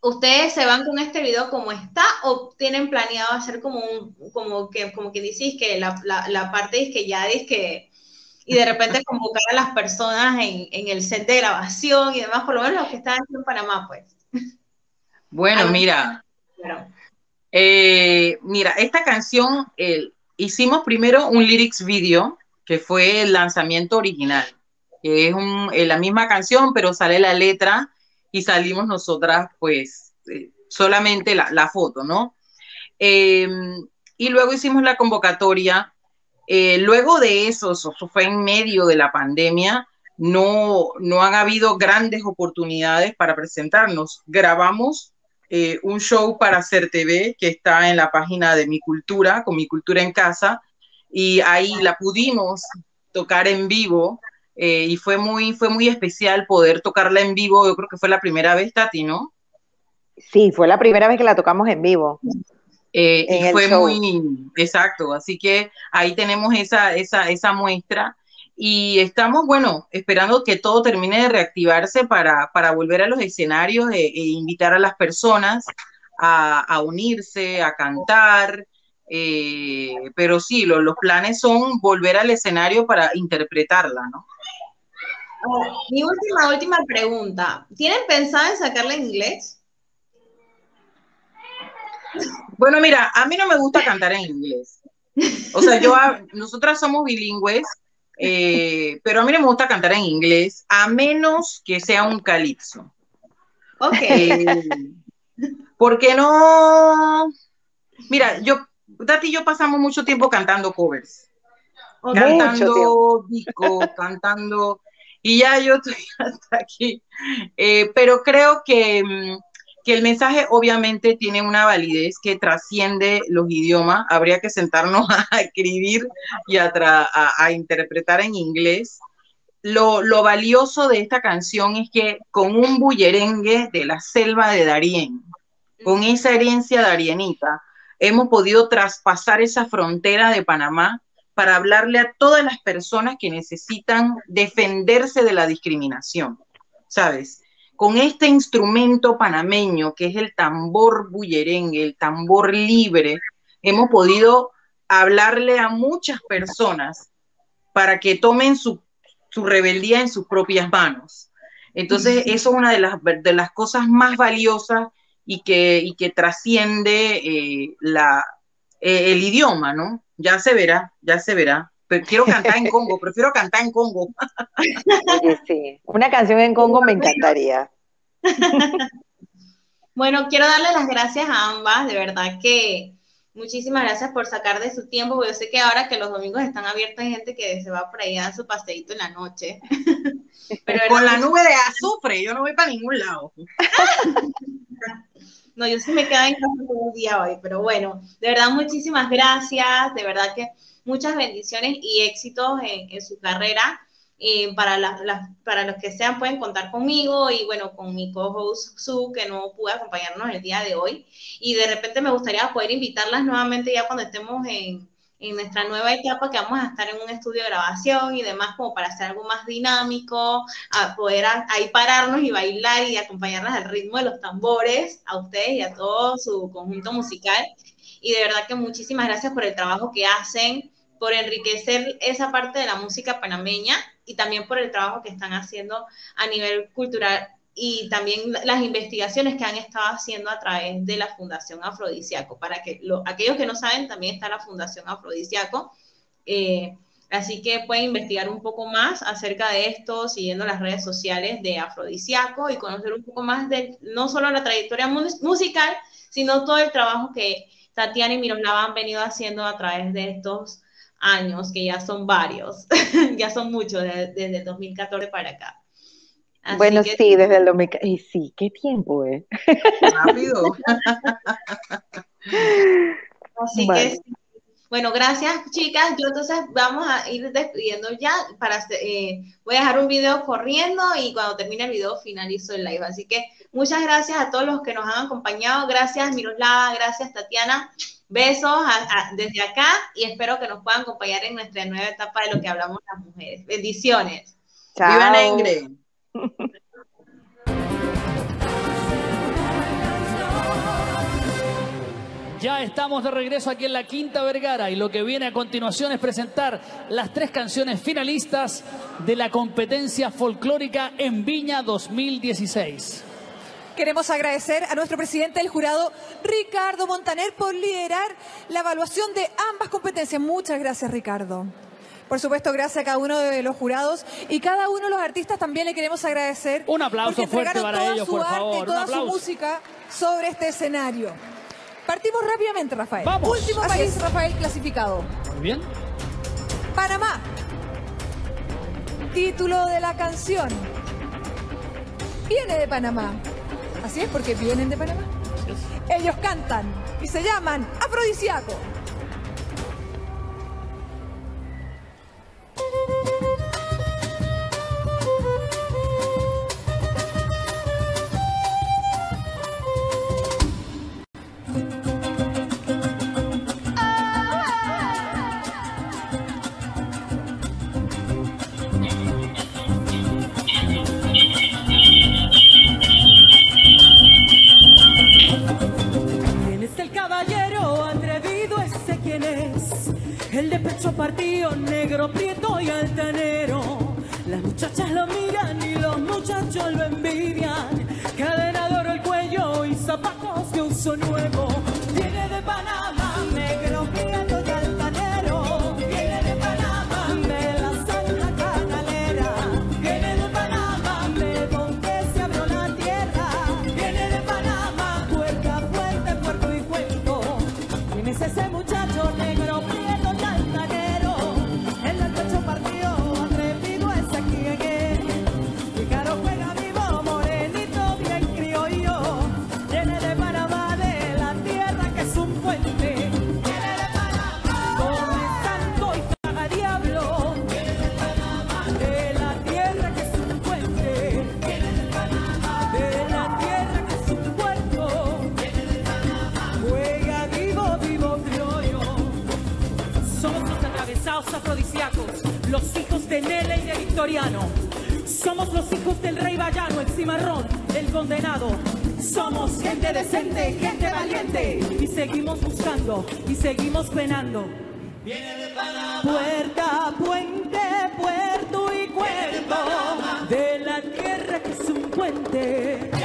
¿ustedes se van con este video como está o tienen planeado hacer como un, como que, como que dices que la, la, la parte es que ya es que, y de repente convocar a las personas en, en, el set de grabación y demás, por lo menos los que están en Panamá, pues? Bueno, mira, eh, mira, esta canción eh, hicimos primero un lyrics video, que fue el lanzamiento original, que es un, eh, la misma canción, pero sale la letra y salimos nosotras, pues, eh, solamente la, la, foto, ¿no? Eh, y luego hicimos la convocatoria. Eh, luego de eso, eso fue en medio de la pandemia, no, no han habido grandes oportunidades para presentarnos. Grabamos eh, un show para Hacer TV que está en la página de Mi Cultura, con Mi Cultura en Casa, y ahí la pudimos tocar en vivo eh, y fue muy, fue muy especial poder tocarla en vivo. Yo creo que fue la primera vez, Tati, ¿no? Sí, fue la primera vez que la tocamos en vivo. Eh, en y fue show. muy exacto, así que ahí tenemos esa, esa, esa muestra y estamos, bueno, esperando que todo termine de reactivarse para, para volver a los escenarios e, e invitar a las personas a, a unirse, a cantar, eh, pero sí, lo, los planes son volver al escenario para interpretarla, ¿no? Mi última, última pregunta. ¿Tienen pensado en sacarla en inglés? Bueno, mira, a mí no me gusta cantar en inglés. O sea, yo, nosotras somos bilingües, eh, pero a mí no me gusta cantar en inglés, a menos que sea un calipso. Ok. Eh, porque no. Mira, yo, Dati y yo pasamos mucho tiempo cantando covers. Cantando disco, cantando y ya yo estoy hasta aquí. Eh, pero creo que, mm, que, el mensaje obviamente tiene una validez que trasciende los idiomas. Habría que sentarnos a escribir y a, a, a interpretar en inglés. Lo, lo, valioso de esta canción es que con un bullerengue de la selva de Darién, con esa herencia darienita, hemos podido traspasar esa frontera de Panamá para hablarle a todas las personas que necesitan defenderse de la discriminación, ¿sabes? Con este instrumento panameño que es el tambor bullerengue, el tambor libre, hemos podido hablarle a muchas personas para que tomen su, su rebeldía en sus propias manos. Entonces, eso es una de las, de las cosas más valiosas y que, y que trasciende eh, la, eh, el idioma, ¿no? Ya se verá, ya se verá. Pero quiero cantar en Congo, prefiero cantar en Congo. Oye, sí, una canción en Congo me encantaría. Bueno, quiero darle las gracias a ambas, de verdad que muchísimas gracias por sacar de su tiempo, yo sé que ahora que los domingos están abiertos hay gente que se va por ahí a dar su paseíto en la noche. Pero Con la nube de azufre, yo no voy para ningún lado. No, yo sí me quedo en casa todo el día hoy, pero bueno, de verdad muchísimas gracias, de verdad que muchas bendiciones y éxitos en, en su carrera. Eh, para, la, para los que sean pueden contar conmigo y bueno, con mi co-host Su, que no pudo acompañarnos el día de hoy. Y de repente me gustaría poder invitarlas nuevamente ya cuando estemos en, en nuestra nueva etapa que vamos a estar en un estudio de grabación y demás como para hacer algo más dinámico, a poder ahí pararnos y bailar y acompañarlas al ritmo de los tambores a ustedes y a todo su conjunto musical. Y de verdad que muchísimas gracias por el trabajo que hacen, por enriquecer esa parte de la música panameña y también por el trabajo que están haciendo a nivel cultural y también las investigaciones que han estado haciendo a través de la Fundación Afrodisiaco. Para que aquellos que no saben, también está la Fundación Afrodisiaco. Eh, así que pueden investigar un poco más acerca de esto, siguiendo las redes sociales de Afrodisiaco y conocer un poco más de no solo la trayectoria musical, sino todo el trabajo que Tatiana y Miroslava han venido haciendo a través de estos años, que ya son varios, ya son muchos desde el 2014 para acá. Bueno, sí, desde el 2014. Y sí, qué tiempo, ¿eh? Rápido. Así que bueno, gracias chicas. Yo entonces vamos a ir despidiendo ya. Para, eh, voy a dejar un video corriendo y cuando termine el video finalizo el live. Así que muchas gracias a todos los que nos han acompañado. Gracias Miroslava, gracias Tatiana. Besos desde acá y espero que nos puedan acompañar en nuestra nueva etapa de lo que hablamos las mujeres. Bendiciones. Chao. Viva Nengre. Ya estamos de regreso aquí en la Quinta Vergara y lo que viene a continuación es presentar las tres canciones finalistas de la competencia folclórica en Viña 2016. Queremos agradecer a nuestro presidente del jurado, Ricardo Montaner, por liderar la evaluación de ambas competencias. Muchas gracias, Ricardo. Por supuesto, gracias a cada uno de los jurados y cada uno de los artistas también le queremos agradecer. Un aplauso fuerte para ellos, por favor. Y toda su música sobre este escenario. Partimos rápidamente, Rafael. Vamos. Último país, Rafael, clasificado. Muy bien. Panamá. Título de la canción. Viene de Panamá. Así es, porque vienen de Panamá. Ellos cantan y se llaman Afrodisíaco. Victoriano. Somos los hijos del rey Bayano, el cimarrón, el condenado. Somos gente decente, gente valiente. Y seguimos buscando y seguimos penando. Viene de Panamá. Puerta, puente, puerto y cuerpo. De la tierra que es un puente.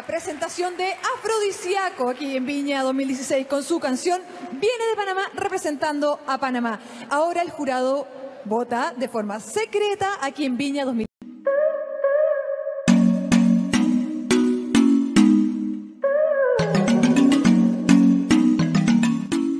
La, presentación de Afrodisíaco aquí en Viña 2016 con su canción Viene de Panamá representando a Panamá. Ahora el jurado vota de forma secreta aquí en Viña 2016.